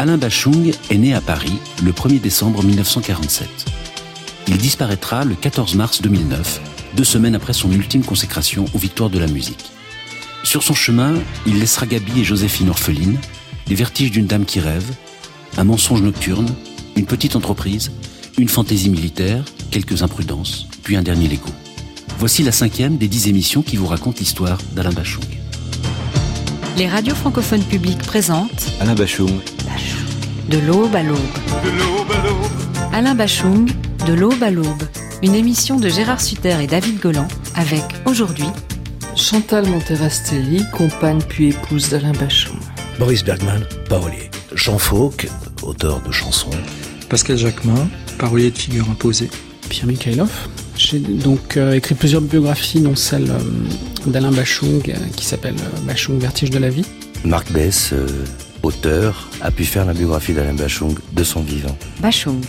Alain Bachung est né à Paris le 1er décembre 1947. Il disparaîtra le 14 mars 2009, deux semaines après son ultime consécration aux victoires de la musique. Sur son chemin, il laissera Gabi et Joséphine orphelines, les vertiges d'une dame qui rêve, un mensonge nocturne, une petite entreprise, une fantaisie militaire, quelques imprudences, puis un dernier Lego. Voici la cinquième des dix émissions qui vous racontent l'histoire d'Alain Bachung. Les radios francophones publiques présentent Alain Bachung. De l'aube à l'aube. Alain Bachung, De l'aube à l'aube. Une émission de Gérard Sutter et David Golan avec aujourd'hui Chantal Monterastelli, compagne puis épouse d'Alain Bachung. Boris Bergman, parolier. Jean Fauque, auteur de chansons. Pascal Jacquemin, parolier de figure imposée. Pierre Mikhailov. J'ai donc euh, écrit plusieurs biographies, dont celle euh, d'Alain Bachung, euh, qui s'appelle euh, Bachung Vertige de la vie. Marc Bess, euh, auteur, a pu faire la biographie d'Alain Bachung de son vivant. Bachung.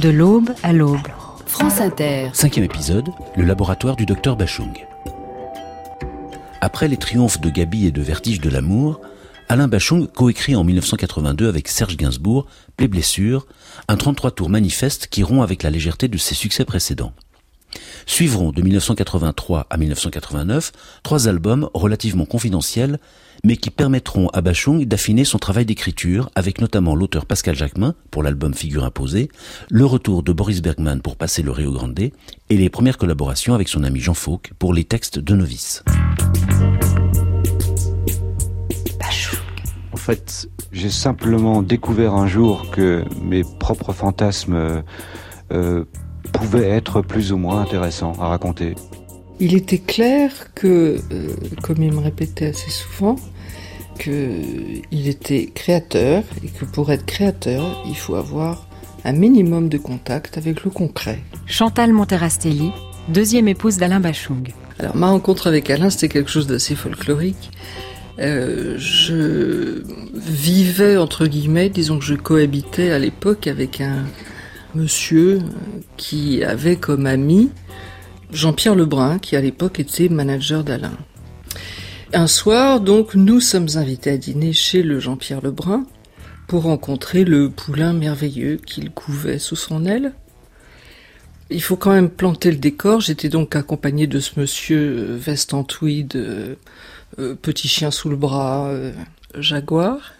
De l'aube à l'aube. France Inter. Cinquième épisode, le laboratoire du docteur Bachung. Après les triomphes de Gabi et de Vertige de l'amour, Alain Bachung coécrit en 1982 avec Serge Gainsbourg Play Blessure, un 33 tours manifeste qui rompt avec la légèreté de ses succès précédents. Suivront de 1983 à 1989 trois albums relativement confidentiels, mais qui permettront à Bachung d'affiner son travail d'écriture, avec notamment l'auteur Pascal Jacquemin pour l'album Figure imposée, le retour de Boris Bergman pour passer le Rio Grande, et les premières collaborations avec son ami Jean Fauque pour les textes de Novice. En fait, j'ai simplement découvert un jour que mes propres fantasmes euh, pouvaient être plus ou moins intéressants à raconter. Il était clair que, euh, comme il me répétait assez souvent, qu'il était créateur et que pour être créateur, il faut avoir un minimum de contact avec le concret. Chantal Monterastelli, deuxième épouse d'Alain Bachung. Alors ma rencontre avec Alain, c'était quelque chose d'assez folklorique. Euh, je vivais, entre guillemets, disons que je cohabitais à l'époque avec un monsieur qui avait comme ami Jean-Pierre Lebrun, qui à l'époque était manager d'Alain. Un soir, donc, nous sommes invités à dîner chez le Jean-Pierre Lebrun pour rencontrer le poulain merveilleux qu'il couvait sous son aile. Il faut quand même planter le décor. J'étais donc accompagné de ce monsieur euh, veste en tweed, euh, euh, petit chien sous le bras, jaguar.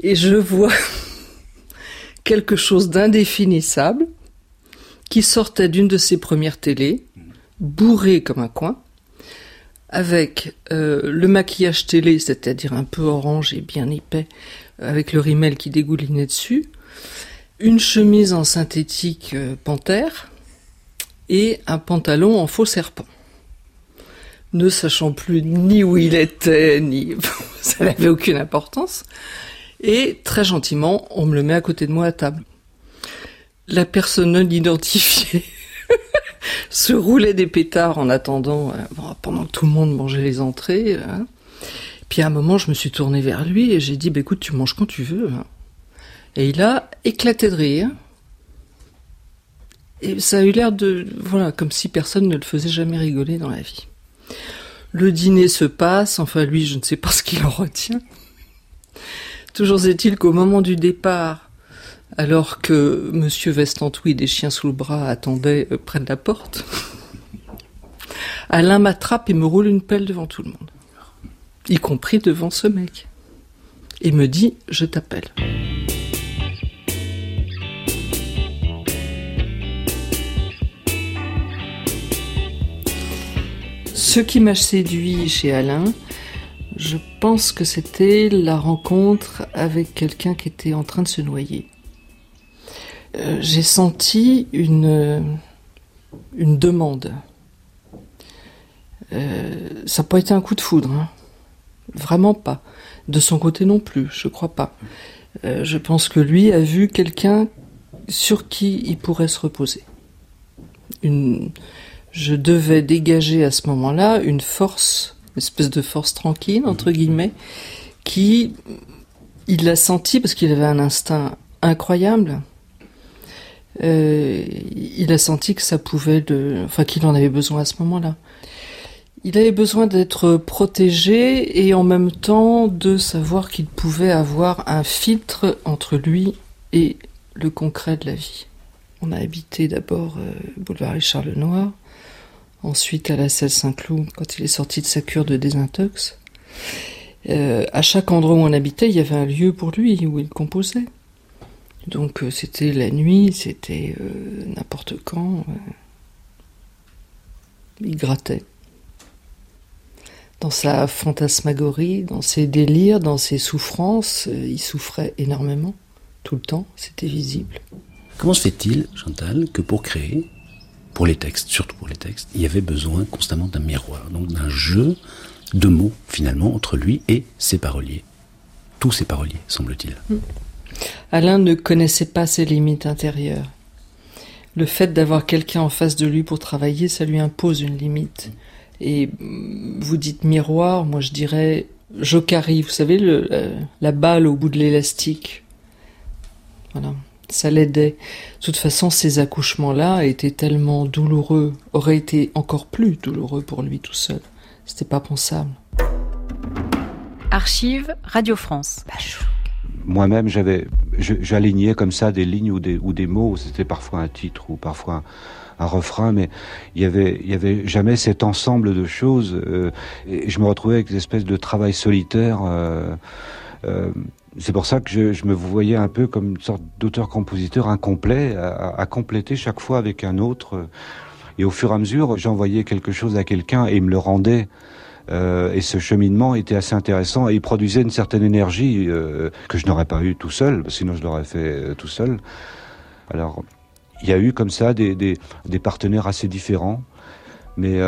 Et je vois quelque chose d'indéfinissable qui sortait d'une de ses premières télés, bourré comme un coin, avec euh, le maquillage télé, c'est-à-dire un peu orange et bien épais, avec le rimel qui dégoulinait dessus, une chemise en synthétique euh, panthère et un pantalon en faux serpent. Ne sachant plus ni où il était, ni ça n'avait aucune importance. Et très gentiment, on me le met à côté de moi à table. La personne non identifiée se roulait des pétards en attendant, euh, pendant que tout le monde mangeait les entrées. hein. Puis à un moment, je me suis tournée vers lui et j'ai dit, bah, écoute, tu manges quand tu veux. hein. Et il a éclaté de rire. Et ça a eu l'air de, voilà, comme si personne ne le faisait jamais rigoler dans la vie. Le dîner se passe, enfin lui, je ne sais pas ce qu'il en retient. Toujours est-il qu'au moment du départ, alors que Monsieur Vestantoui des chiens sous le bras attendait euh, près de la porte, Alain m'attrape et me roule une pelle devant tout le monde, y compris devant ce mec, et me dit je t'appelle. Ce qui m'a séduit chez Alain, je pense que c'était la rencontre avec quelqu'un qui était en train de se noyer. Euh, J'ai senti une, demande. Euh, ça n'a pas été un coup de foudre, hein. vraiment pas. De son côté non plus, je crois pas. Euh, je pense que lui a vu quelqu'un sur qui il pourrait se reposer. Je devais dégager à ce moment-là une force, une espèce de force tranquille, entre guillemets, qui, il l'a senti parce qu'il avait un instinct incroyable. Euh, il a senti que ça pouvait le, enfin qu'il en avait besoin à ce moment-là. Il avait besoin d'être protégé et en même temps de savoir qu'il pouvait avoir un filtre entre lui et le concret de la vie. On a habité d'abord euh, boulevard Richard Lenoir, ensuite à la Selle Saint-Cloud quand il est sorti de sa cure de désintox. Euh, à chaque endroit où on habitait, il y avait un lieu pour lui où il composait. Donc euh, c'était la nuit, c'était n'importe quand. il grattait. Dans sa fantasmagorie, dans ses délires, dans ses souffrances, il souffrait énormément, tout le temps, c'était visible. Comment se fait-il, Chantal, que pour créer, pour les textes, surtout pour les textes, il y avait besoin constamment d'un miroir, donc d'un jeu de mots finalement entre lui et ses paroliers? Tous ses paroliers, semble-t-il. Hmm. Alain ne connaissait pas ses limites intérieures. Le fait d'avoir quelqu'un en face de lui pour travailler, ça lui impose une limite. Et hmm, vous dites miroir, moi je dirais jokari, vous savez, le, la balle au bout de l'élastique. Voilà ça l'aidait. De toute façon, ces accouchements-là étaient tellement douloureux, auraient été encore plus douloureux pour lui tout seul. C'était pas pensable. Archive Radio France. Moi-même, j'avais, j'alignais comme ça des lignes ou des, ou mots. C'était parfois un titre ou parfois un, refrain, mais il y avait, il y avait jamais cet ensemble de choses. Euh, et je me retrouvais avec des espèces de travail solitaire. Euh, euh, c'est pour ça que je, me voyais un peu comme une sorte d'auteur-compositeur incomplet, à, compléter chaque fois avec un autre. Et au fur et à mesure, j'envoyais quelque chose à quelqu'un et il me le rendait. Euh, et ce cheminement était assez intéressant et il produisait une certaine énergie euh, que je n'aurais pas eu tout seul, sinon je l'aurais fait euh, tout seul. Alors, il y a eu comme ça des, des, partenaires assez différents, mais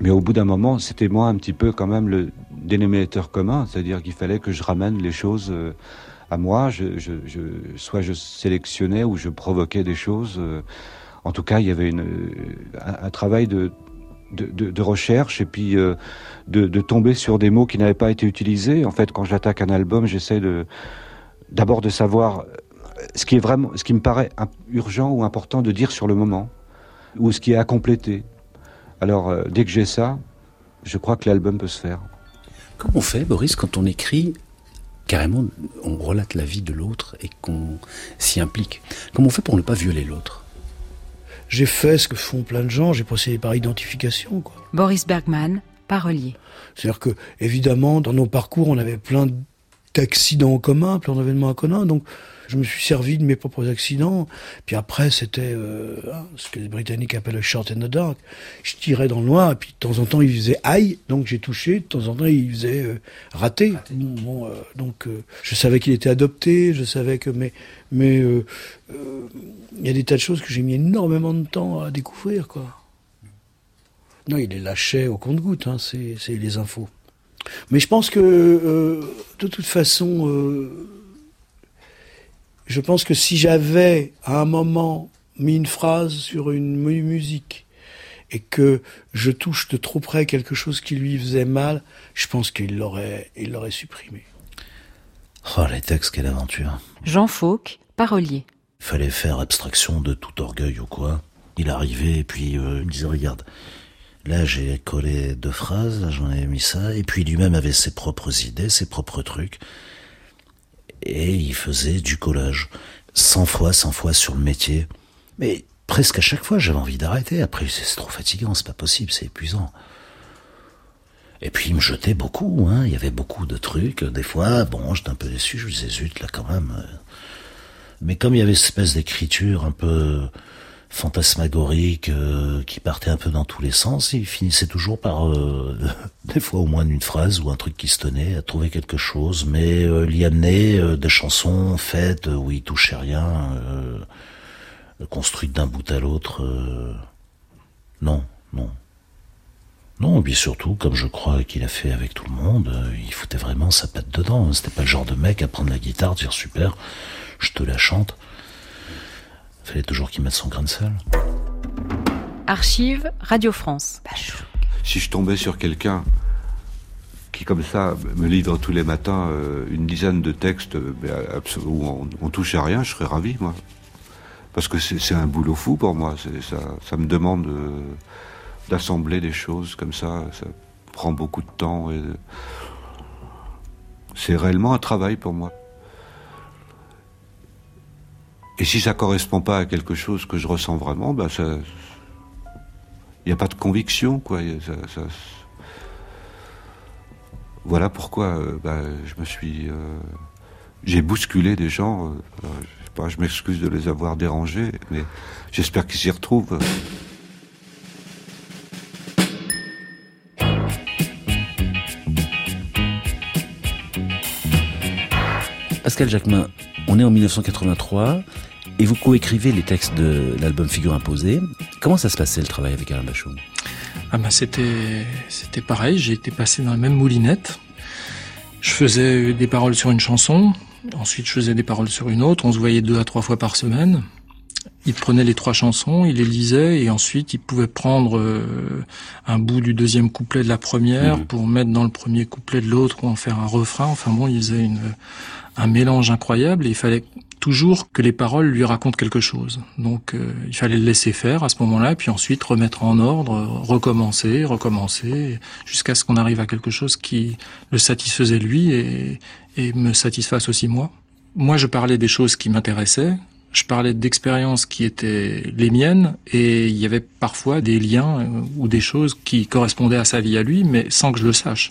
mais au bout d'un moment, c'était moi un petit peu quand même le dénominateur commun, c'est-à-dire qu'il fallait que je ramène les choses à moi. Je, je, je, soit je sélectionnais ou je provoquais des choses. En tout cas, il y avait une, un, travail de, recherche et puis euh, de, tomber sur des mots qui n'avaient pas été utilisés. En fait, quand j'attaque un album, j'essaie d'abord de savoir ce qui est vraiment, ce qui me paraît urgent ou important de dire sur le moment, ou ce qui est à compléter. Alors, euh, dès que j'ai ça, je crois que l'album peut se faire. Comment on fait, Boris, quand on écrit carrément, on relate la vie de l'autre et qu'on s'y implique? Comment on fait pour ne pas violer l'autre? J'ai fait ce que font plein de gens, j'ai procédé par identification. Boris Bergman, parolier. C'est-à-dire que, évidemment, dans nos parcours, on avait plein d'accidents en commun, plein d'événements en commun, donc je me suis servi de mes propres accidents. Puis après, c'était euh, hein, ce que les Britanniques appellent le short in the dark. Je tirais dans le noir, et puis de temps en temps, il faisait aïe, donc j'ai touché. De temps en temps, il faisait euh, raté. Bon, euh, donc, je savais qu'il était adopté, je savais que. Mais, mais il y a des tas de choses que j'ai mis énormément de temps à découvrir, quoi. Non, il les lâchait au compte-goutte, hein, c'est les infos. Mais je pense que, de toute façon, je pense que si j'avais à un moment mis une phrase sur une musique et que je touche de trop près quelque chose qui lui faisait mal, je pense qu'il l'aurait, il l'aurait supprimé. Oh, les textes, quelle aventure. Jean Fauque, parolier. Il fallait faire abstraction de tout orgueil ou quoi. Il arrivait et puis euh, il me disait, regarde, là j'ai collé deux phrases, là j'en ai mis ça, et puis lui-même avait ses propres idées, ses propres trucs et il faisait du collage. Cent fois, cent fois sur le métier. Mais presque à chaque fois, j'avais envie d'arrêter. Après, c'est trop fatigant, c'est pas possible, c'est épuisant. Et puis, il me jetait beaucoup, hein. Il y avait beaucoup de trucs. Des fois, bon, j'étais un peu déçu, je me disais, zut, là, quand même. Mais comme il y avait cette espèce d'écriture un peu fantasmagorique euh, qui partait un peu dans tous les sens, il finissait toujours par, euh, des fois au moins une phrase ou un truc qui se tenait, à trouver quelque chose, mais euh, l'y amener euh, des chansons faites où il touchait rien, construites d'un bout à l'autre. non, non. Non, et puis surtout, comme je crois qu'il a fait avec tout le monde, il foutait vraiment sa patte dedans. C'était pas le genre de mec à prendre la guitare, dire super, je te la chante. Fallait toujours qu'il mette son grain de sel. Archive Radio France. Si je tombais sur quelqu'un qui, comme ça, me livre tous les matins euh, une dizaine de textes euh, où on, on, touche à rien, je serais ravi, moi. Parce que c'est un boulot fou pour moi. Ça, ça me demande euh, d'assembler des choses comme ça. Ça prend beaucoup de temps et c'est réellement un travail pour moi. Et si ça correspond pas à quelque chose que je ressens vraiment, ben ça, il n'y a pas de conviction, quoi. voilà pourquoi euh, ben, je me suis, euh, j'ai bousculé des gens. Euh, je m'excuse de les avoir dérangés, mais j'espère qu'ils s'y retrouvent. Pascal Jacquemin, on est en 1983 et vous coécrivez les textes de l'album Figure imposée. Comment ça se passait le travail avec Alain Bachung ah ben c'était c'était pareil, j'ai été passé dans la même moulinette. Je faisais des paroles sur une chanson, ensuite je faisais des paroles sur une autre, on se voyait deux à trois fois par semaine. Il prenait les trois chansons, il les lisait et ensuite il pouvait prendre euh, un bout du deuxième couplet de la première mmh. pour mettre dans le premier couplet de l'autre ou en faire un refrain. Enfin bon, il faisait une, un mélange incroyable et il fallait toujours que les paroles lui racontent quelque chose. Donc euh, il fallait le laisser faire à ce moment-là, puis ensuite remettre en ordre, recommencer, recommencer, jusqu'à ce qu'on arrive à quelque chose qui le satisfaisait lui et, et me satisfasse aussi moi. Moi, je parlais des choses qui m'intéressaient, je parlais d'expériences qui étaient les miennes, et il y avait parfois des liens euh, ou des choses qui correspondaient à sa vie à lui, mais sans que je le sache.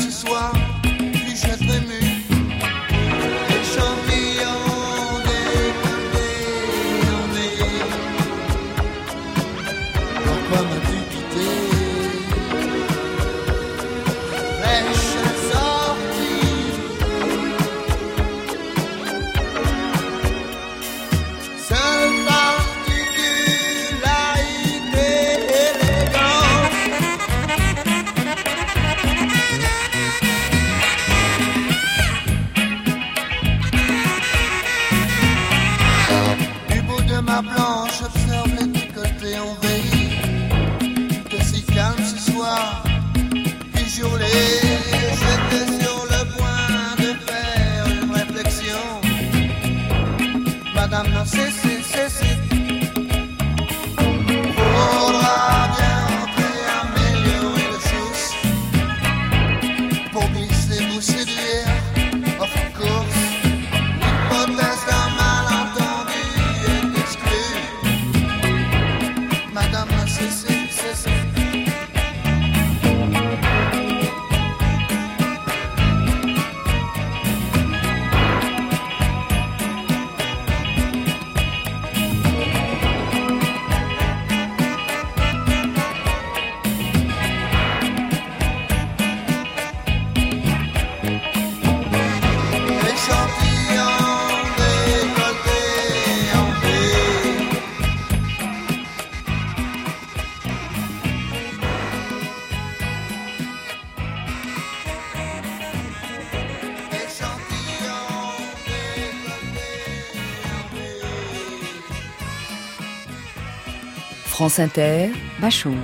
France Inter, Bachung.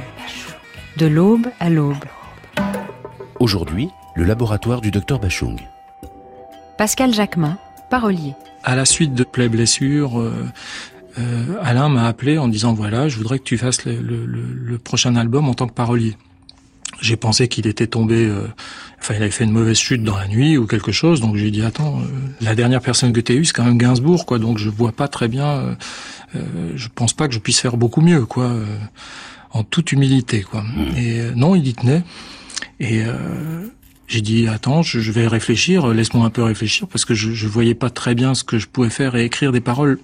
De l'aube à l'aube. Aujourd'hui, le laboratoire du docteur Bachung. Pascal Jacquemin, parolier. À la suite de Play Blessure, euh, euh, Alain m'a appelé en disant voilà, je voudrais que tu fasses le, prochain album en tant que parolier. J'ai pensé qu'il était tombé, euh, enfin il avait fait une mauvaise chute dans la nuit ou quelque chose, donc j'ai dit attends, la dernière personne que tu as eue c'est quand même Gainsbourg, quoi, donc je vois pas très bien, je pense pas que je puisse faire beaucoup mieux, quoi, en toute humilité, quoi. Mmh. Et non, il y tenait. Et j'ai dit attends, je, vais réfléchir, laisse-moi un peu réfléchir parce que je, je voyais pas très bien ce que je pouvais faire et écrire des paroles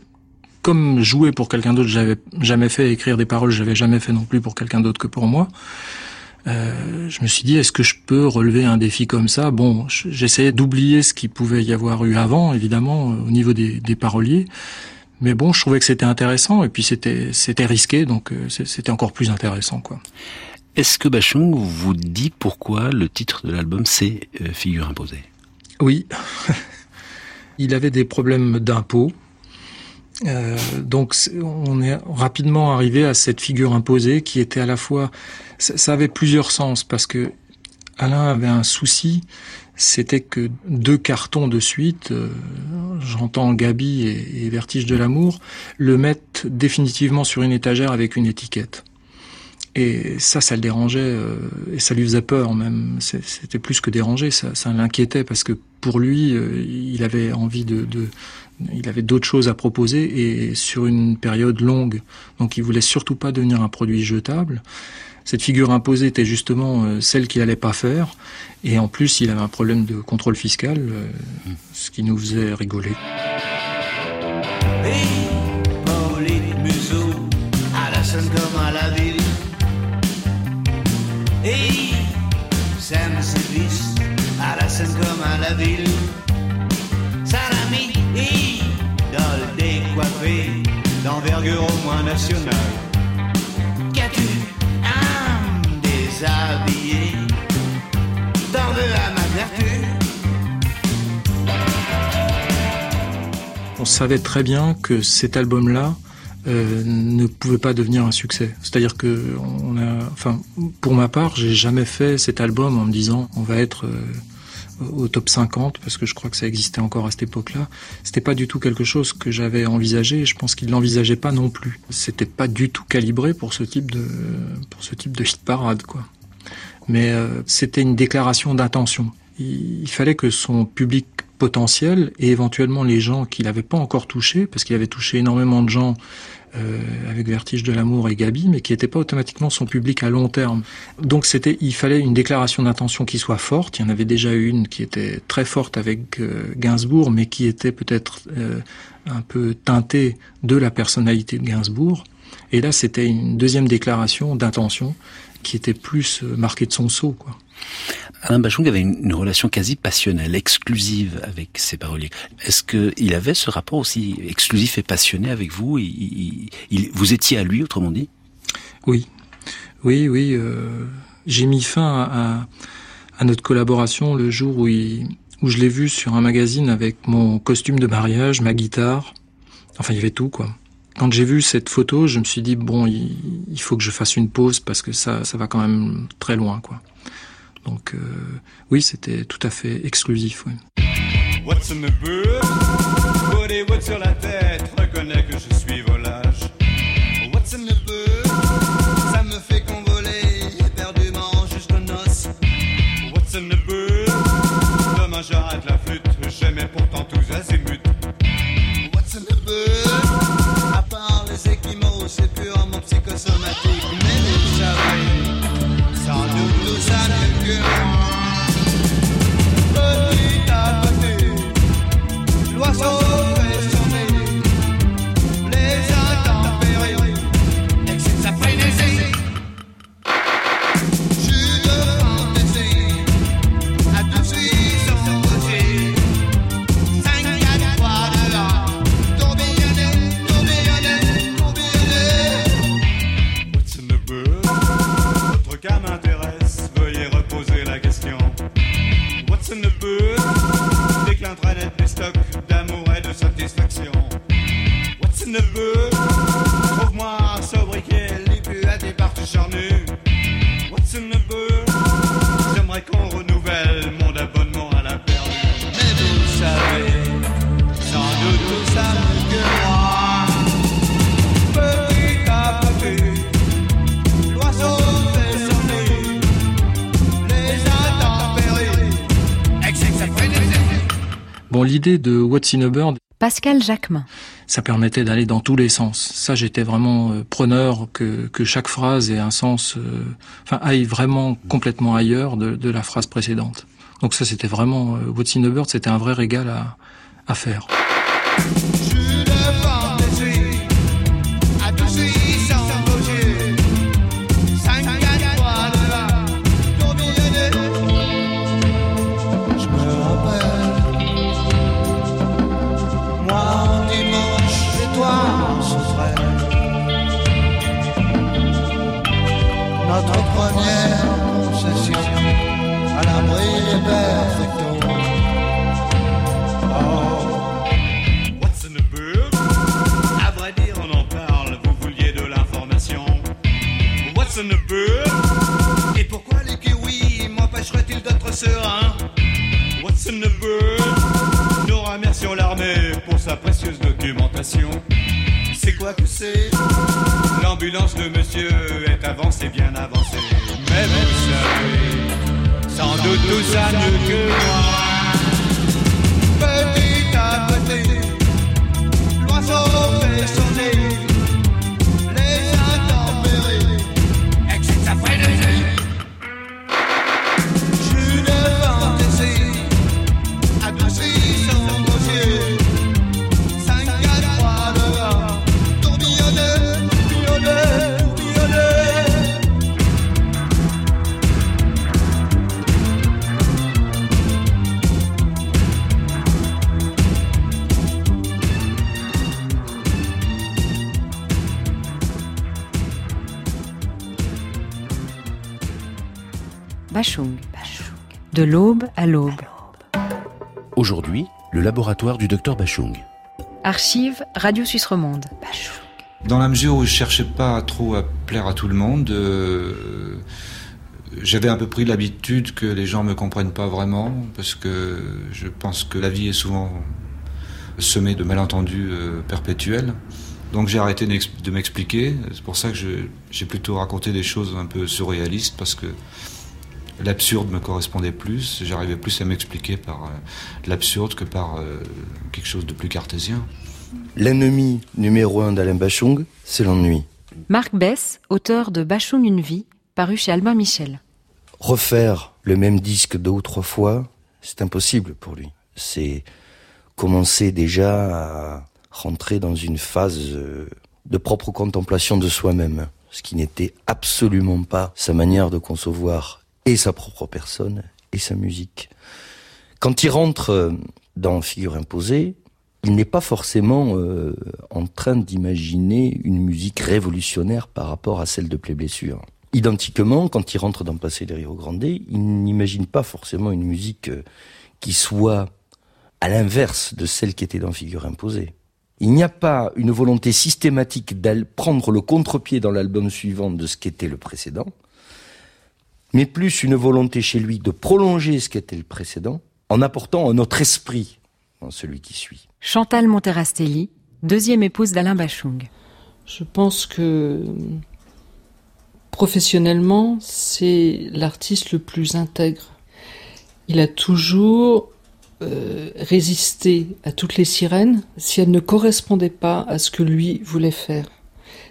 comme jouer pour quelqu'un d'autre, j'avais jamais fait écrire des paroles, j'avais jamais fait non plus pour quelqu'un d'autre que pour moi. Euh, je me suis dit, est-ce que je peux relever un défi comme ça? Bon, j'essayais d'oublier ce qu'il pouvait y avoir eu avant, évidemment, au niveau des, des paroliers. Mais bon, je trouvais que c'était intéressant et puis c'était c'était risqué, donc euh, c'était encore plus intéressant, quoi. Est-ce que Bachung vous dit pourquoi le titre de l'album c'est euh, Figure imposée? Oui. Il avait des problèmes d'impôts. Euh, donc on est rapidement arrivé à cette figure imposée qui était à la fois ça, avait plusieurs sens parce que Alain avait un souci c'était que deux cartons de suite, euh, j'entends Gabi et, Vertige de l'amour, le mettent définitivement sur une étagère avec une étiquette. Et ça, ça le dérangeait euh, et ça lui faisait peur même. C'était plus que déranger, ça, ça l'inquiétait parce que pour lui, il avait envie de, de il avait d'autres choses à proposer et sur une période longue. Donc il voulait surtout pas devenir un produit jetable. Cette figure imposée était justement euh, celle qu'il allait pas faire. Et en plus, il avait un problème de contrôle fiscal, ce qui nous faisait rigoler. à la scène comme à la ville. Salami, On savait très bien que cet album-là, euh, ne pouvait pas devenir un succès. C'est-à-dire que enfin, pour ma part, j'ai jamais fait cet album en me disant on va être euh, au top 50 parce que je crois que ça existait encore à cette époque-là. C'était pas du tout quelque chose que j'avais envisagé et je pense qu'il l'envisageait pas non plus. C'était pas du tout calibré pour ce type de pour ce type de hit parade quoi. Mais euh, c'était une déclaration d'intention. Il, fallait que son public potentiel et éventuellement les gens qu'il n'avait pas encore touchés, parce qu'il avait touché énormément de gens euh, avec Vertige de l'amour et Gabi, mais qui n'étaient pas automatiquement son public à long terme. Donc c'était, il fallait une déclaration d'intention qui soit forte. Il y en avait déjà une qui était très forte avec euh, Gainsbourg, mais qui était peut-être euh, un peu teintée de la personnalité de Gainsbourg. Et là, c'était une deuxième déclaration d'intention qui était plus marquée de son sceau, quoi. Alain Bachung avait une, relation quasi passionnelle, exclusive avec ses paroliers. Est-ce qu'il avait ce rapport aussi exclusif et passionné avec vous? Vous étiez à lui, autrement dit? Oui, oui, oui. Euh, j'ai mis fin à, notre collaboration le jour où, je l'ai vu sur un magazine avec mon costume de mariage, ma guitare. Enfin, il y avait tout, quoi. Quand j'ai vu cette photo, je me suis dit bon, il, faut que je fasse une pause parce que ça va quand même très loin, quoi. Donc euh, oui, c'était tout à fait exclusif. Ouais. What's in the boot? des bottes sur la tête, reconnais que je suis volage. In the boot? Ça me fait convoler éperdument noces. What's in the boot? Demain j'arrête la flûte, j'aimais pourtant tous azimuts. In the boot? À part les équimaux, c'est purement psychosomatique, Petit à l'idée de What's in a Bird, Pascal Jacquemin. Ça permettait d'aller dans tous les sens. Ça, j'étais vraiment euh, preneur que, que chaque phrase ait un sens, euh, enfin, aille vraiment complètement ailleurs de, de, la phrase précédente. Donc ça, c'était vraiment, euh, What's in a Bird, c'était un vrai régal à, à faire. Et pourquoi les kiwis m'empêcheraient-ils d'être serein in the bird Nous remercions l'armée pour sa précieuse documentation. C'est quoi que c'est? L'ambulance de monsieur est avancée, bien avancée. Mais vous savez, sans doute tout ça mieux que moi. Petit à petit, l'oiseau fait sonner. Bachung. De l'aube à l'aube. Aujourd'hui, le laboratoire du docteur Bachung. Archive Radio Suisse Romande. Dans la mesure où je cherchais pas trop à plaire à tout le monde, euh, j'avais un peu pris l'habitude que les gens me comprennent pas vraiment, parce que je pense que la vie est souvent semée de malentendus euh, perpétuels. Donc j'ai arrêté de m'expliquer. C'est pour ça que j'ai plutôt raconté des choses un peu surréalistes, parce que l'absurde me correspondait plus. J'arrivais plus à m'expliquer par euh, l'absurde que par euh, quelque chose de plus cartésien. L'ennemi numéro un d'Alain Bachung, c'est l'ennui. Marc Bess, auteur de Bachung une vie, paru chez Albin Michel. Refaire le même disque deux ou trois fois, c'est impossible pour lui. C'est commencer déjà à rentrer dans une phase euh, de propre contemplation de soi-même, ce qui n'était absolument pas sa manière de concevoir et sa propre personne et sa musique. Quand il rentre euh, dans Figure imposée, il n'est pas forcément euh, en train d'imaginer une musique révolutionnaire par rapport à celle de Play Blessure. Identiquement, quand il rentre dans Passé des Rio Grande, il n'imagine pas forcément une musique euh, qui soit à l'inverse de celle qui était dans Figure imposée. Il n'y a pas une volonté systématique d'aller prendre le contre-pied dans l'album suivant de ce qu'était le précédent, mais plus une volonté chez lui de prolonger ce qu'était le précédent, en apportant un autre esprit dans celui qui suit. Chantal Monterastelli, deuxième épouse d'Alain Bachung. Je pense que professionnellement, c'est l'artiste le plus intègre. Il a toujours euh, résisté à toutes les sirènes si elles ne correspondaient pas à ce que lui voulait faire.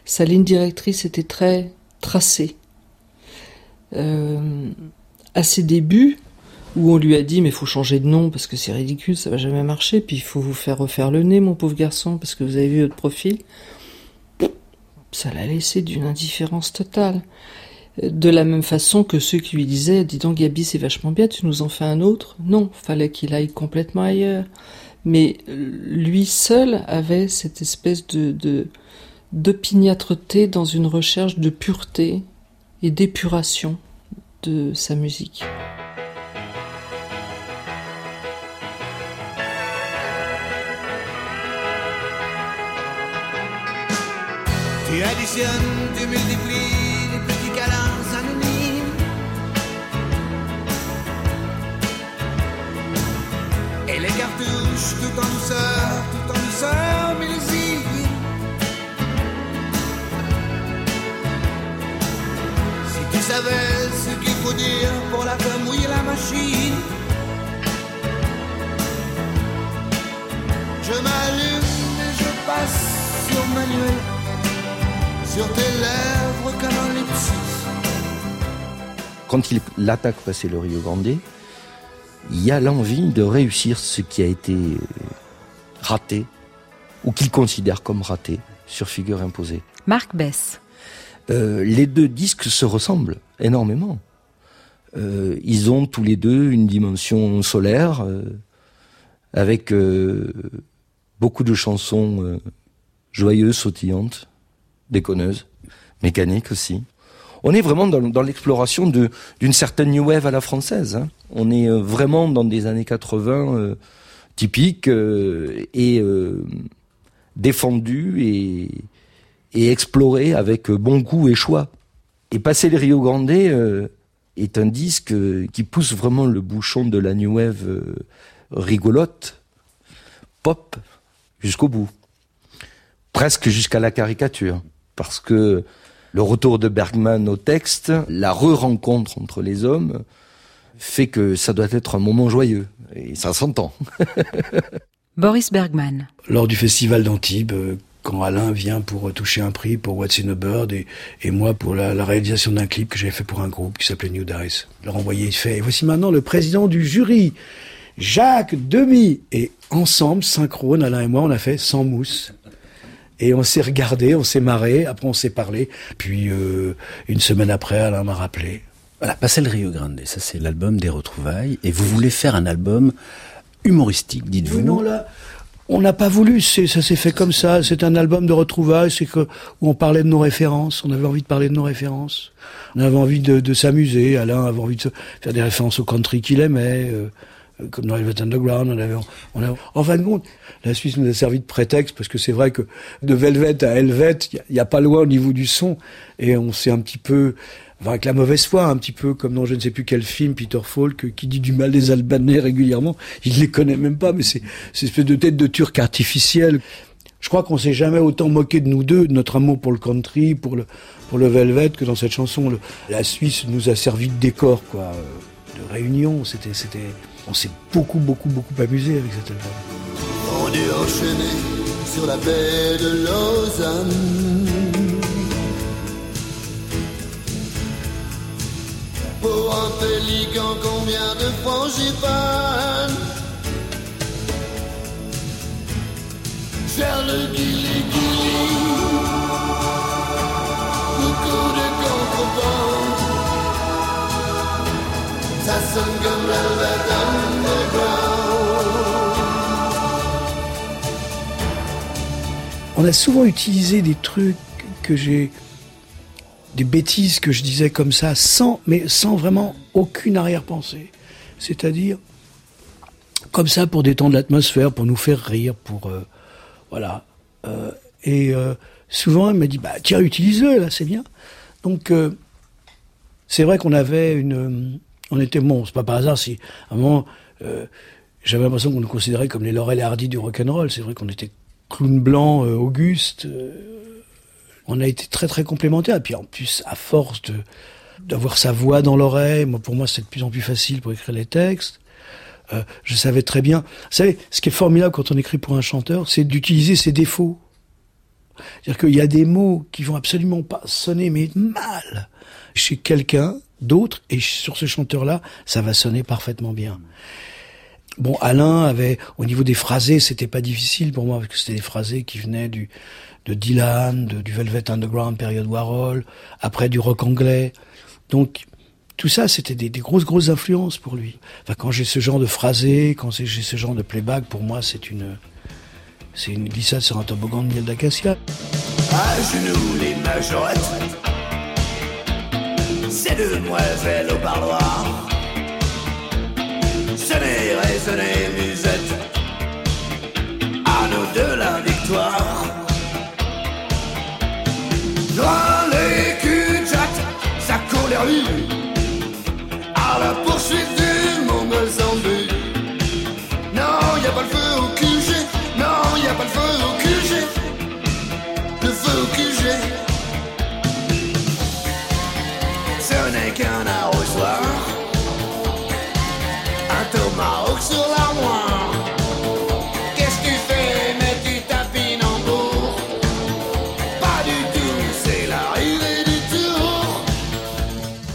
Sa ligne directrice était très tracée. Euh, à ses débuts, où on lui a dit mais faut changer de nom parce que c'est ridicule, ça va jamais marcher, puis il faut vous faire refaire le nez, mon pauvre garçon, parce que vous avez vu votre profil. Ça l'a laissé d'une indifférence totale. De la même façon que ceux qui lui disaient Dis donc, Gabi, c'est vachement bien, tu nous en fais un autre. Non, fallait qu'il aille complètement ailleurs. Mais lui seul avait cette espèce de d'opiniâtreté dans une recherche de pureté et d'épuration de sa musique. Tu additionnes, tu multiplies les petits câlins anonymes. Et les cartouches tout en douceur, tout en douceur, tu savais ce qu'il faut dire pour la faire mouiller la machine. Je m'allume et je passe sur Manuel, sur tes lèvres comme un Quand il attaque passer le Rio Grande, il y a l'envie de réussir ce qui a été raté, ou qu'il considère comme raté, sur figure imposée. Marc Bess. Euh, les deux disques se ressemblent énormément. Euh, ils ont tous les deux une dimension solaire, euh, avec beaucoup de chansons joyeuses, sautillantes, déconneuses, mécaniques aussi. On est vraiment dans, l'exploration d'une certaine new wave à la française. Hein. On est vraiment dans des années 80 typiques et défendues et, et exploré avec bon goût et choix. Et Passer les Rio Grande euh, est un disque qui pousse vraiment le bouchon de la new wave euh, rigolote, pop, jusqu'au bout. Presque jusqu'à la caricature. Parce que le retour de Bergman au texte, la re-rencontre entre les hommes, fait que ça doit être un moment joyeux. Et ça s'entend. Boris Bergman. Lors du festival d'Antibes, euh, quand Alain vient pour toucher un prix pour What's in a Bird et, et moi pour la, réalisation d'un clip que j'avais fait pour un groupe qui s'appelait New Dice. Leur envoyé, fait, et voici maintenant le président du jury, Jacques Demi. Et ensemble, synchrone, Alain et moi, on a fait sans mousse. Et on s'est regardé, on s'est marré, après on s'est parlé. Puis euh, une semaine après, Alain m'a rappelé. Voilà, Passel Rio Grande, ça c'est l'album des retrouvailles. Et vous voulez faire un album humoristique, dites-vous Non, là, on n'a pas voulu, ça s'est fait comme ça. C'est un album de retrouvailles, c'est que où on parlait de nos références. On avait envie de parler de nos références. On avait envie de, s'amuser. Alain avait envie de faire des références au country qu'il aimait, euh, comme dans Velvet Underground. On avait, on avait, en fin de compte, la Suisse nous a servi de prétexte parce que c'est vrai que de Velvet à Helvet, il n'y a, pas loin au niveau du son, et on s'est un petit peu avec la mauvaise foi, un petit peu comme dans je ne sais plus quel film, Peter Falk, qui dit du mal des Albanais régulièrement. Il les connaît même pas, mais c'est une espèce de tête de turc artificielle. Je crois qu'on s'est jamais autant moqué de nous deux, de notre amour pour le country, pour le, pour le velvet, que dans cette chanson. la Suisse nous a servi de décor, quoi, euh, de réunion. C'était, c'était, on s'est beaucoup, beaucoup, beaucoup amusé avec cet album. On est enchaîné sur la baie de Lausanne. Pour un pélican, combien de frangipane Faire le guili guili Beaucoup de contrebande. Ça sonne comme Velvet Underground On a souvent utilisé des trucs que j'ai des bêtises que je disais comme ça, sans, mais sans vraiment aucune arrière-pensée. C'est-à-dire, comme ça, pour détendre l'atmosphère, pour nous faire rire, pour. Euh, voilà. Euh, et euh, souvent, il m'a dit bah, tiens, utilise-le, là, c'est bien. Donc, c'est vrai qu'on avait une. On était. Bon, c'est pas par hasard si. À un moment, j'avais l'impression qu'on nous considérait comme les Laurel et Hardy du rock'n'roll. C'est vrai qu'on était clown blanc, Auguste on a été très très complémentaires. Et puis en plus, à force de d'avoir sa voix dans l'oreille, moi pour moi c'est de plus en plus facile pour écrire les textes. Euh, je savais très bien. Vous savez, ce qui est formidable quand on écrit pour un chanteur, c'est d'utiliser ses défauts. C'est-à-dire qu'il y a des mots qui vont absolument pas sonner mais mal chez quelqu'un d'autre et sur ce chanteur-là, ça va sonner parfaitement bien. Bon, Alain avait, au niveau des phrasés, c'était pas difficile pour moi parce que c'était des phrasés qui venaient du, de Dylan, du Velvet Underground, période Warhol, après du rock anglais. Donc, tout ça, c'était des, grosses, grosses influences pour lui. Enfin, quand j'ai ce genre de phrasé, quand j'ai ce genre de playback, pour moi, c'est une, c'est une glissade sur un toboggan de miel d'acacia. À genoux, les majorettes, ces demoiselles au parloir, sonnez, résonnez, musette, à nous de la victoire. Dans les cul ça court les rues à la poursuite du mongol zombie. Non, y a pas le feu au QG, non, y a pas le feu au QG, le feu au QG. Ce n'est qu'un arrosoir,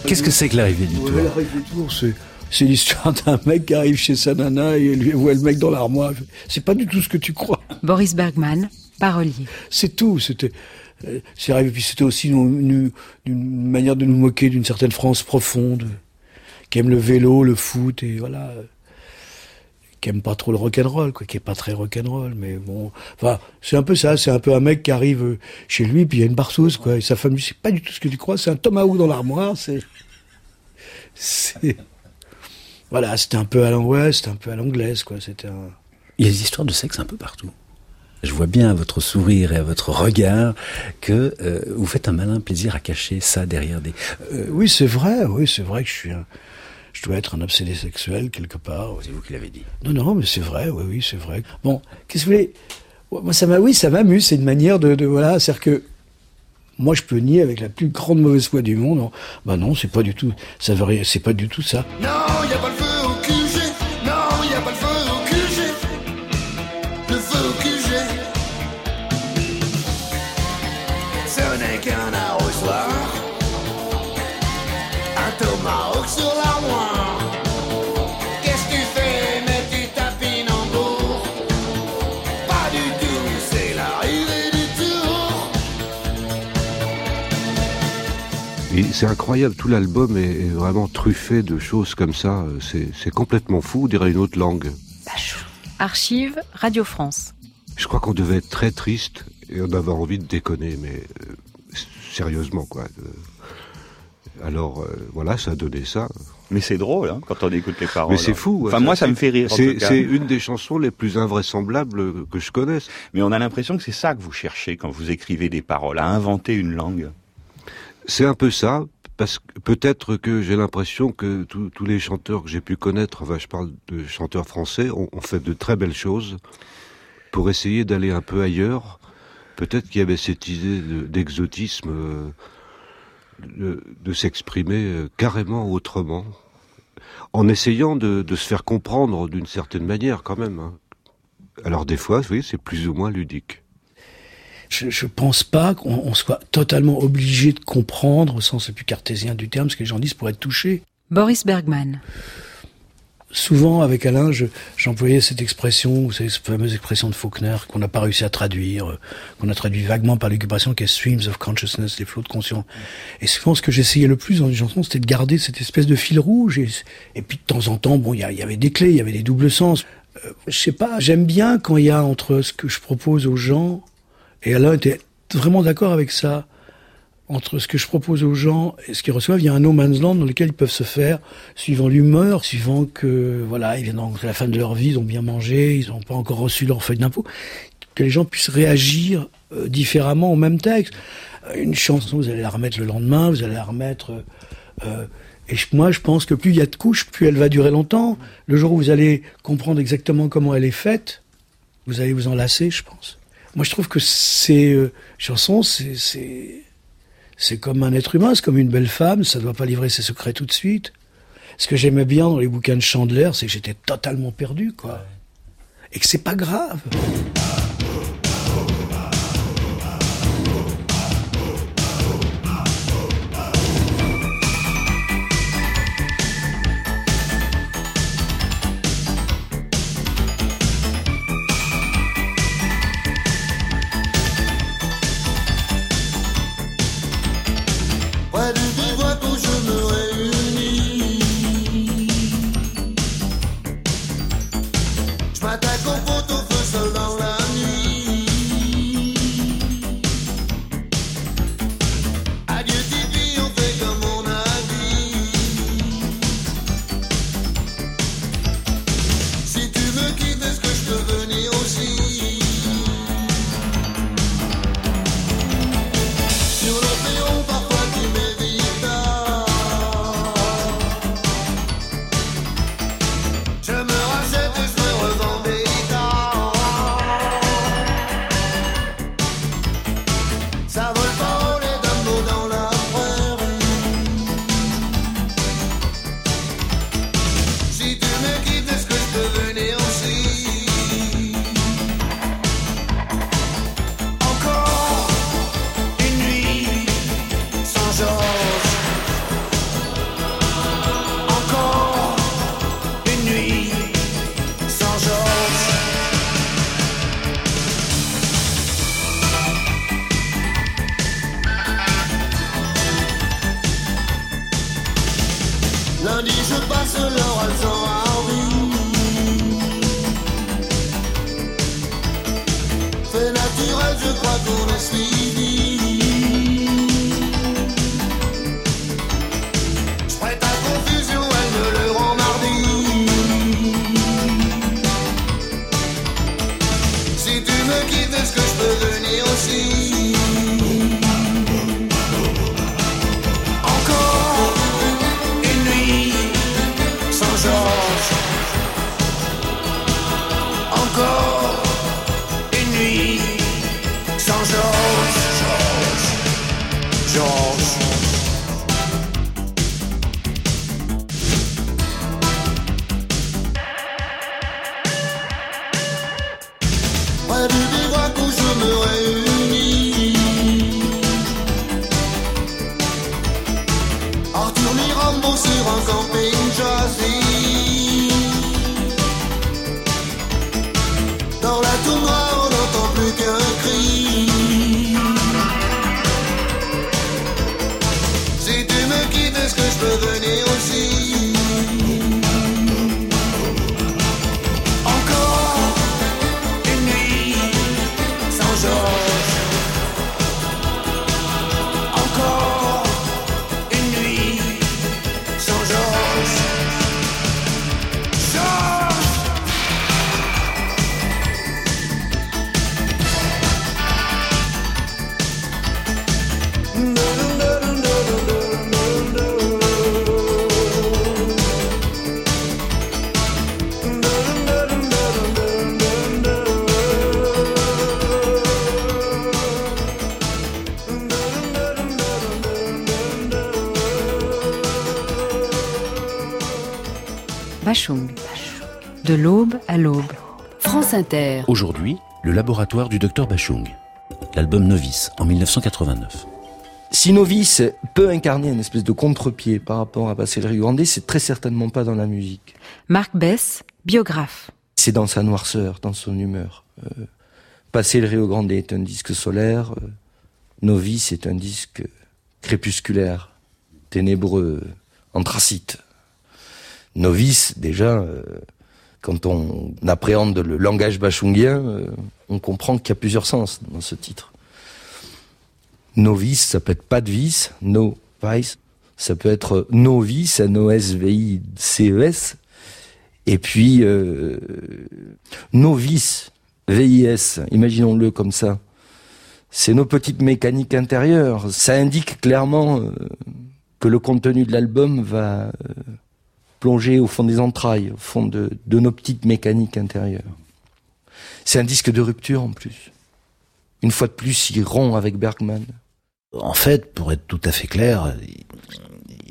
Qu'est-ce que c'est que l'arrivée du tour L'arrivée du tour, c'est c'est l'histoire d'un mec qui arrive chez sa nana et lui voit le mec dans l'armoire. C'est pas du tout ce que tu crois. Boris Bergman, parolier. C'est tout. C'était, euh, c'est arrivé. Puis c'était aussi une, une, manière de nous moquer d'une certaine France profonde, qui aime le vélo, le foot et voilà, qui aime pas trop le rock'n'roll, quoi, qui est pas très rock'n'roll. Mais bon, enfin, c'est un peu ça. C'est un peu un mec qui arrive chez lui puis il y a une barceuse, quoi. Et sa femme lui, c'est pas du tout ce que tu crois. C'est un tomahawk dans l'armoire. C'est, c'est voilà, c'était un peu à l'ouest, un peu à l'anglaise, quoi. C'était un... Il y a des histoires de sexe un peu partout. Je vois bien à votre sourire et à votre regard que euh, vous faites un malin plaisir à cacher ça derrière des. Euh, oui, c'est vrai. Oui, c'est vrai que je suis un. Je dois être un obsédé sexuel quelque part. C'est vous qui l'avez dit. Non, non, mais c'est vrai. Oui, oui, c'est vrai. Bon, qu'est-ce que vous voulez? Moi, ça m'a. Oui, ça m'amuse. C'est une manière de, de voilà, c'est-à-dire que moi, je peux nier avec la plus grande mauvaise foi du monde. Bah non, c'est pas du tout. Ça veut C'est pas du tout ça. Non, y a pas le feu c'est incroyable, tout l'album est, vraiment truffé de choses comme ça. C'est complètement fou, on dirait une autre langue. Archive Radio France. Je crois qu'on devait être très triste et on avait envie de déconner, mais euh, sérieusement quoi. Euh, alors euh, voilà, ça a donné ça. Mais c'est drôle hein, quand on écoute les paroles. Mais c'est fou. Enfin, moi, ça me fait rire. C'est une des chansons les plus invraisemblables que je connaisse. Mais on a l'impression que c'est ça que vous cherchez quand vous écrivez des paroles, à inventer une langue. C'est un peu ça, parce que peut-être que j'ai l'impression que tous les chanteurs que j'ai pu connaître, enfin je parle de chanteurs français, ont, fait de très belles choses pour essayer d'aller un peu ailleurs. Peut-être qu'il y avait cette idée d'exotisme, euh, de, s'exprimer euh, carrément autrement, en essayant de, se faire comprendre d'une certaine manière quand même. Hein. Alors des fois, oui, c'est plus ou moins ludique je, ne pense pas qu'on soit totalement obligé de comprendre au sens le plus cartésien du terme ce que les gens disent pour être touchés. Boris Bergman. Souvent, avec Alain, j'employais cette expression, cette fameuse expression de Faulkner qu'on n'a pas réussi à traduire, euh, qu'on a traduit vaguement par l'occupation, qui est streams of consciousness, les flots de conscience. Et souvent, ce que j'essayais le plus dans une chanson, c'était de garder cette espèce de fil rouge. Et, puis, de temps en temps, bon, il y, avait des clés, il y avait des doubles sens. Euh, je sais pas, j'aime bien quand il y a entre ce que je propose aux gens et Alain était vraiment d'accord avec ça. Entre ce que je propose aux gens et ce qu'ils reçoivent, il y a un no man's land dans lequel ils peuvent se faire, suivant l'humeur, suivant que, voilà, ils viennent rencontrer la fin de leur vie, ils ont bien mangé, ils n'ont pas encore reçu leur feuille d'impôt. Que les gens puissent réagir euh, différemment au même texte. Une chanson, vous allez la remettre le lendemain, vous allez la remettre... Euh, et moi, je pense que plus il y a de couches, plus elle va durer longtemps. Le jour où vous allez comprendre exactement comment elle est faite, vous allez vous enlacer, je pense. Moi, je trouve que ces euh, chansons, c'est c'est comme un être humain, c'est comme une belle femme, ça ne doit pas livrer ses secrets tout de suite. Ce que j'aimais bien dans les bouquins de Chandler, c'est que j'étais totalement perdu, quoi. Et que c'est pas grave. À l'aube. France Inter. Aujourd'hui, le laboratoire du docteur Bachung. L'album Novice en 1989. Si Novice peut incarner une espèce de contre-pied par rapport à Passer le Rio Grande, c'est très certainement pas dans la musique. Marc Bess, biographe. C'est dans sa noirceur, dans son humeur. Euh, Passer le Rio Grande est un disque solaire. Euh, Novice est un disque crépusculaire, ténébreux, anthracite novice, déjà, euh, quand on appréhende le langage bachungien, euh, on comprend qu'il y a plusieurs sens dans ce titre. Novice, ça peut être pas de vice, no vice. Ça peut être novice, N-O-S-V-I-C-E-S. E Et puis, euh, novice, V-I-S, imaginons-le comme ça. C'est nos petites mécaniques intérieures. Ça indique clairement que le contenu de l'album va plonger au fond des entrailles, au fond de, nos petites mécaniques intérieures. C'est un disque de rupture en plus. Une fois de plus, il rompt avec Bergman. En fait, pour être tout à fait clair,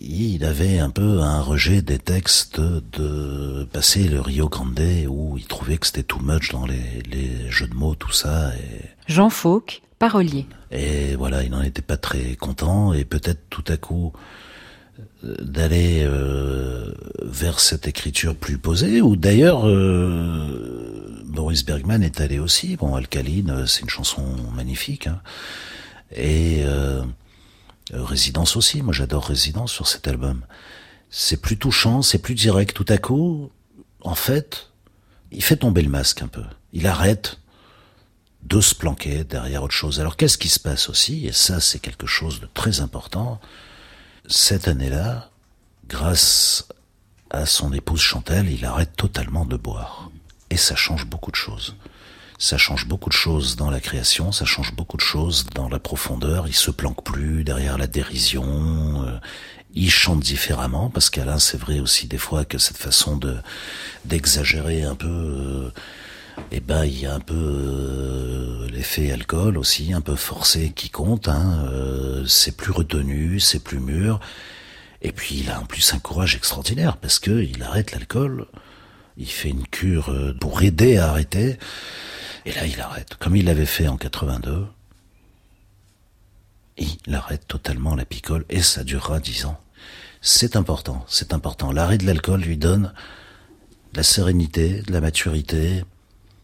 il avait un peu un rejet des textes de passer le Rio Grande où il trouvait que c'était too much dans les, les, jeux de mots, tout ça. Et... Jean Fauque, parolier. Et voilà, il n'en était pas très content et peut-être tout à coup, d'aller euh, vers cette écriture plus posée, ou d'ailleurs euh, Boris Bergman est allé aussi. Bon, Alcaline, euh, c'est une chanson magnifique, hein. et Résidence aussi. Moi, j'adore Résidence sur cet album. C'est plus touchant, c'est plus direct. Tout à coup, en fait, il fait tomber le masque un peu. Il arrête de se planquer derrière autre chose. Alors qu'est-ce qui se passe aussi? Et ça, c'est quelque chose de très important cette année-là, grâce à son épouse Chantal, il arrête totalement de boire. Et ça change beaucoup de choses. Ça change beaucoup de choses dans la création, ça change beaucoup de choses dans la profondeur. Il se planque plus derrière la dérision. Euh, il chante différemment parce qu'Alain, c'est vrai aussi des fois que cette façon de d'exagérer un peu. Euh, eh ben il y a un peu euh, l'effet alcool aussi, un peu forcé qui compte. Hein, euh, c'est plus retenu, c'est plus mûr. Et puis il a en plus un courage extraordinaire parce que il arrête l'alcool, il fait une cure euh, pour aider à arrêter. Et là il arrête, comme il l'avait fait en 82. Il arrête totalement la picole et ça durera dix ans. C'est important, c'est important. L'arrêt de l'alcool lui donne de la sérénité, de la maturité,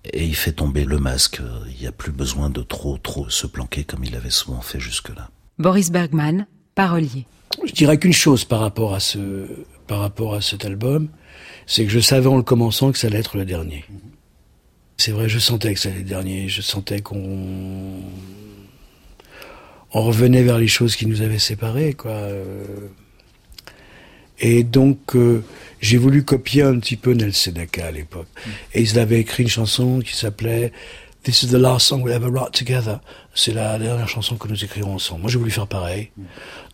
et il fait tomber le masque. Il n'y a plus besoin de trop, trop se planquer comme il avait souvent fait jusque-là. Boris Bergman, parolier. Je dirais qu'une chose par rapport à ce, par rapport à cet album, c'est que je savais en le commençant que ça allait être le dernier. C'est vrai, je sentais que c'était les derniers. Je sentais qu'on on revenait vers les choses qui nous avaient séparés, quoi. Et donc, euh, j'ai voulu copier un petit peu Nel Sedaka à l'époque. Mm. Et ils avaient écrit une chanson qui s'appelait This is the last song we'll ever write together. C'est la dernière chanson que nous écrirons ensemble. Moi, j'ai voulu faire pareil. Mm.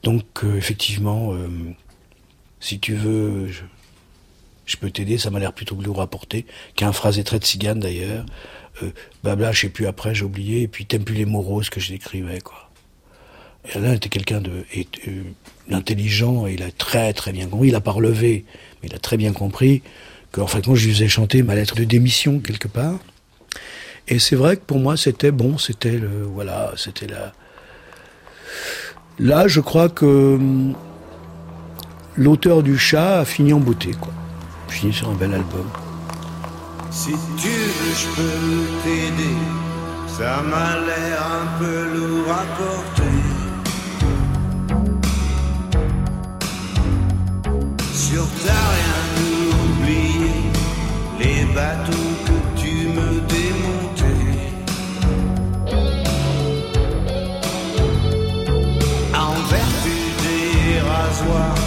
Donc, euh, effectivement, euh, si tu veux, je, je peux t'aider. Ça m'a l'air plutôt lourd à porter. Qu'un phrase est très de cigane d'ailleurs. Euh, Babla, je sais plus après, j'ai oublié. Et puis, t'aimes plus les mots roses que je décrivais, quoi. Et Alain était quelqu'un de intelligent et il a très très bien compris. Il a pas relevé, mais il a très bien compris qu'en fait, moi, je lui faisais chanter ma lettre de démission quelque part. Et c'est vrai que pour moi, c'était bon, c'était le, voilà, c'était là. Là, je crois que hum, l'auteur du chat a fini en beauté, quoi. Fini sur un bel album. Si tu veux, je peux t'aider. Ça m'a l'air un peu lourd à porter. Sur ta rien oublié les bateaux que tu me démontais. En vertu des rasoirs,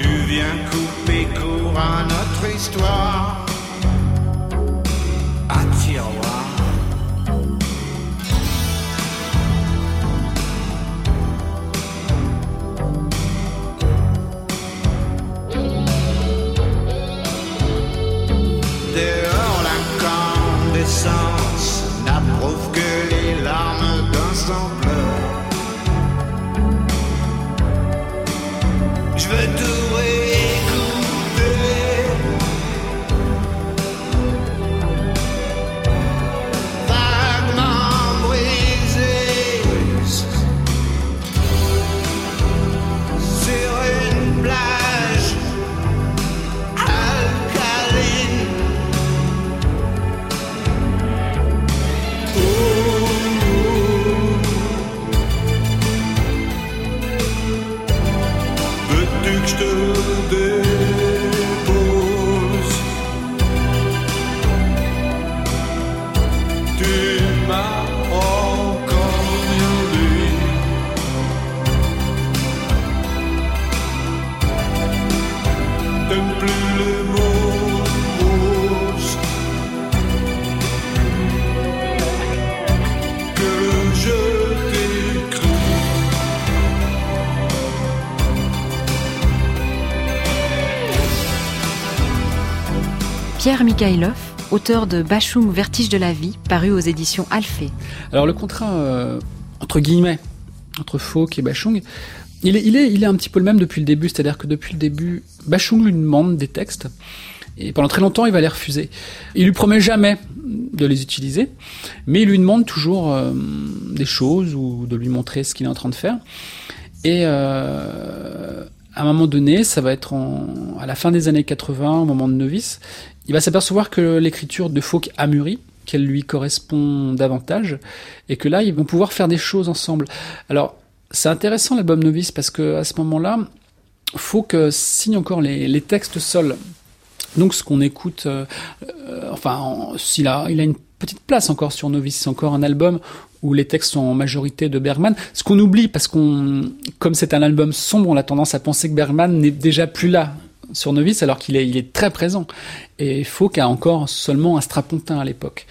tu viens couper court à notre histoire. Mikhailov, auteur de Bachung Vertige de la vie, paru aux éditions Alphée. Alors le contrat euh, entre guillemets entre Fauque et Bachung, il est, un petit peu le même depuis le début, c'est-à-dire que depuis le début, Bachung lui demande des textes et pendant très longtemps il va les refuser. Il lui promet jamais de les utiliser, mais il lui demande toujours euh, des choses ou de lui montrer ce qu'il est en train de faire. Et euh, à un moment donné, ça va être à la fin des années 80, au moment de Novice, il va s'apercevoir que l'écriture de Fauque a mûri, qu'elle lui correspond davantage, et que là, ils vont pouvoir faire des choses ensemble. Alors, c'est intéressant l'album Novice, parce que à ce moment-là, Fauque signe encore les, textes sols. Donc, ce qu'on écoute, euh, euh, enfin, il a une petite place encore sur Novice, c'est encore un album où les textes sont en majorité de Bergman. Ce qu'on oublie, parce qu'on, comme c'est un album sombre, on a tendance à penser que Bergman n'est déjà plus là sur Novice, alors qu'il est, très présent. Et Fauque a encore seulement un strapontin à l'époque.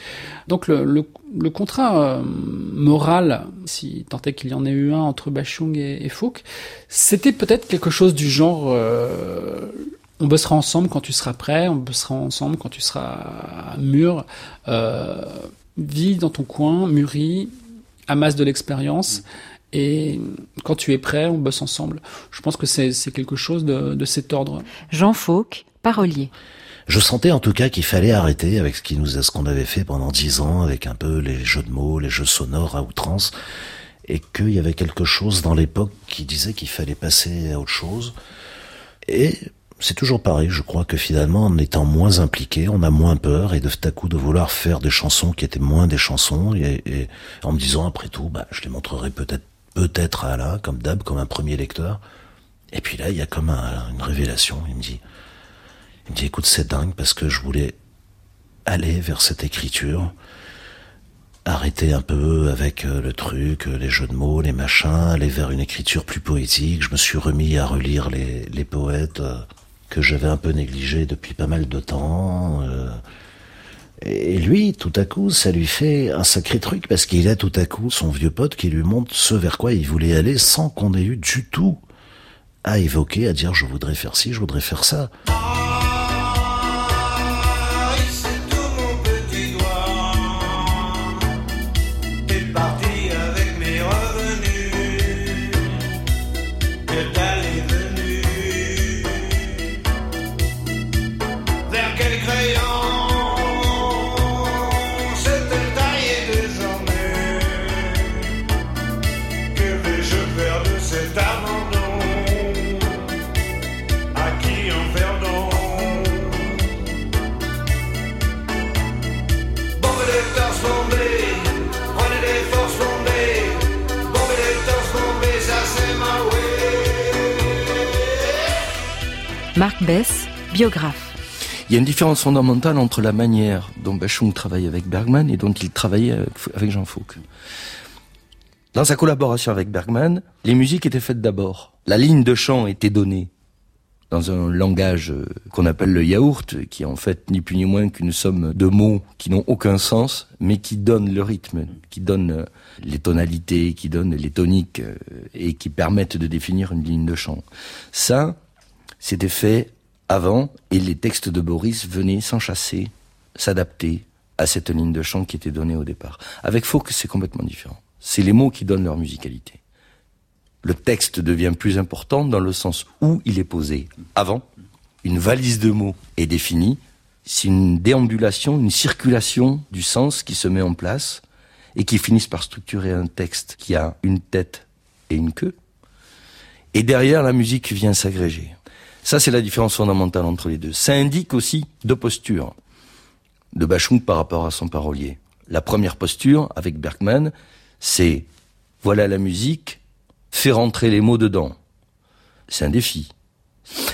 Donc le, contrat euh, moral, si tant est qu'il y en ait eu un entre Bachung et, Fauque, c'était peut-être quelque chose du genre euh, on bossera ensemble quand tu seras prêt, on bossera ensemble quand tu seras mûr, euh, vis dans ton coin, mûris, amasse de l'expérience. Et quand tu es prêt, on bosse ensemble. Je pense que c'est quelque chose de, de cet ordre. Jean Fauque, parolier. Je sentais en tout cas qu'il fallait arrêter avec ce qui nous, ce qu'on avait fait pendant dix ans, avec un peu les jeux de mots, les jeux sonores à outrance, et qu'il y avait quelque chose dans l'époque qui disait qu'il fallait passer à autre chose. Et c'est toujours pareil, je crois que finalement, en étant moins impliqué, on a moins peur, et de tout à coup de vouloir faire des chansons qui étaient moins des chansons, et, et en me disant après tout, bah, je les montrerai peut-être peut-être à Alain, comme d'hab, comme un premier lecteur. Et puis là, il y a comme un- une révélation. Il me dit, il me écoute, c'est dingue parce que je voulais aller vers cette écriture, arrêter un peu avec euh, le truc, euh, les jeux de mots, les machins, aller vers une écriture plus poétique. Je me suis remis à relire les, les poètes euh, que j'avais un peu négligés depuis pas mal de temps. Et lui, tout à coup, ça lui fait un sacré truc parce qu'il a tout à coup son vieux pote qui lui montre ce vers quoi il voulait aller sans qu'on ait eu du tout à évoquer, à dire je voudrais faire ci, je voudrais faire ça. Bess, biographe. Il y a une différence fondamentale entre la manière dont Bachung travaille avec Bergman et dont il travaillait avec Jean Fouque. Dans sa collaboration avec Bergman, les musiques étaient faites d'abord. La ligne de chant était donnée dans un langage euh, qu'on appelle le yaourt, qui est en fait ni plus ni moins qu'une somme de mots qui n'ont aucun sens, mais qui donnent le rythme, qui donnent euh, les tonalités, qui donnent les toniques euh, et qui permettent de définir une ligne de chant. Ça, c'était fait avant et les textes de Boris venaient s'enchasser, s'adapter à cette ligne de chant qui était donnée au départ. Avec Fauque, c'est complètement différent. C'est les mots qui donnent leur musicalité. Le texte devient plus important dans le sens où il est posé. Avant, une valise de mots est définie. C'est une déambulation, une circulation du sens qui se met en place et qui finissent par structurer un texte qui a une tête et une queue. Et derrière, la musique vient s'agréger. Ça, c'est la différence fondamentale entre les deux. Ça indique aussi deux postures de Bachung par rapport à son parolier. La première posture, avec Bergman, c'est voilà la musique, fais rentrer les mots dedans. C'est un défi.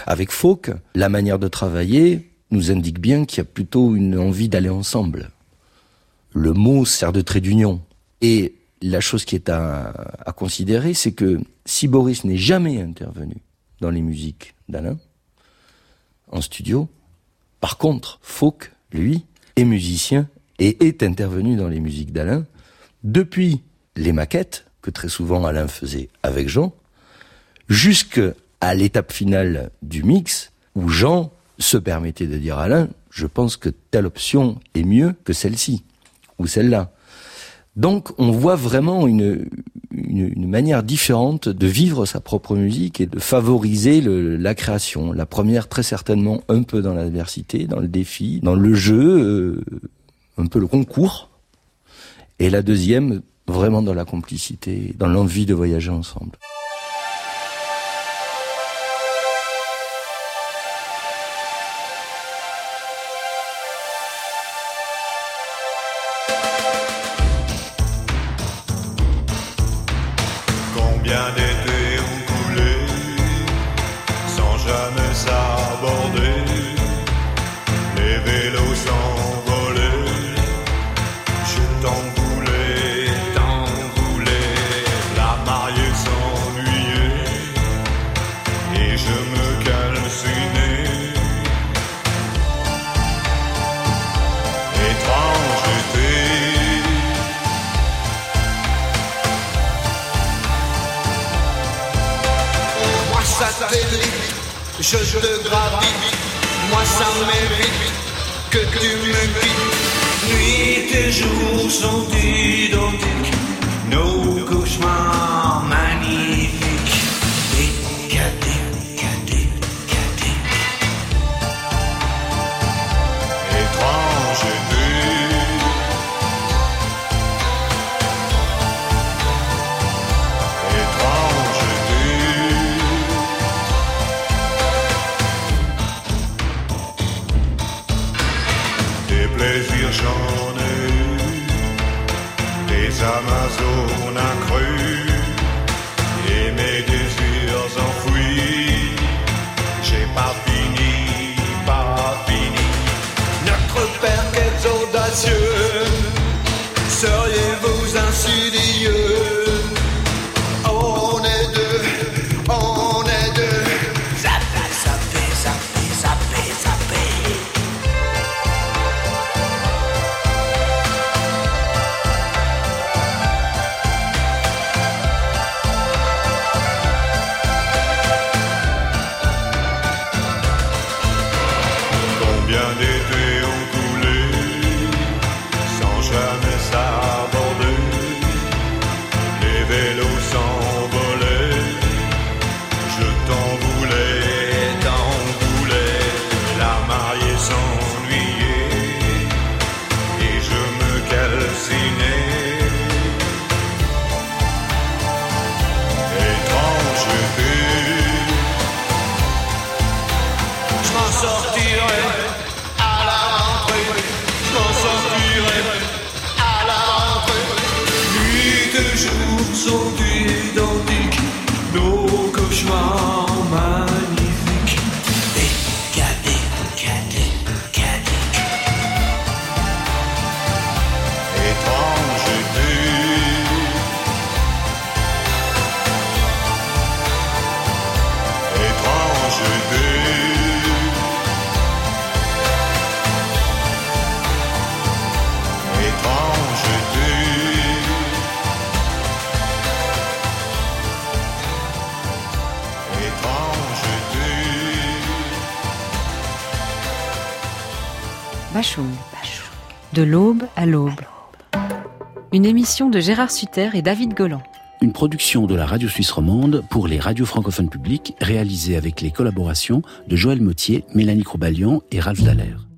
Avec Fauque, la manière de travailler nous indique bien qu'il y a plutôt une envie d'aller ensemble. Le mot sert de trait d'union. Et la chose qui est à, à considérer, c'est que si Boris n'est jamais intervenu dans les musiques d'Alain, en studio. Par contre, Fauque, lui, est musicien et est intervenu dans les musiques d'Alain depuis les maquettes que très souvent Alain faisait avec Jean, jusqu'à l'étape finale du mix où Jean se permettait de dire à Alain, je pense que telle option est mieux que celle-ci ou celle-là. Donc on voit vraiment une, une, manière différente de vivre sa propre musique et de favoriser le, la création. La première très certainement un peu dans l'adversité, dans le défi, dans le jeu, euh, un peu le concours. Et la deuxième vraiment dans la complicité, dans l'envie de voyager ensemble. comme ça, bord de je te gravis. Moi, ça mérite que tu me quittes. Nuit et jour sont identiques, une émission de Gérard Sutter et David Golan. Une production de la Radio Suisse romande pour les radios francophones publiques réalisée avec les collaborations de Joël Mottier, Mélanie Crobalion et Ralph Dallaire.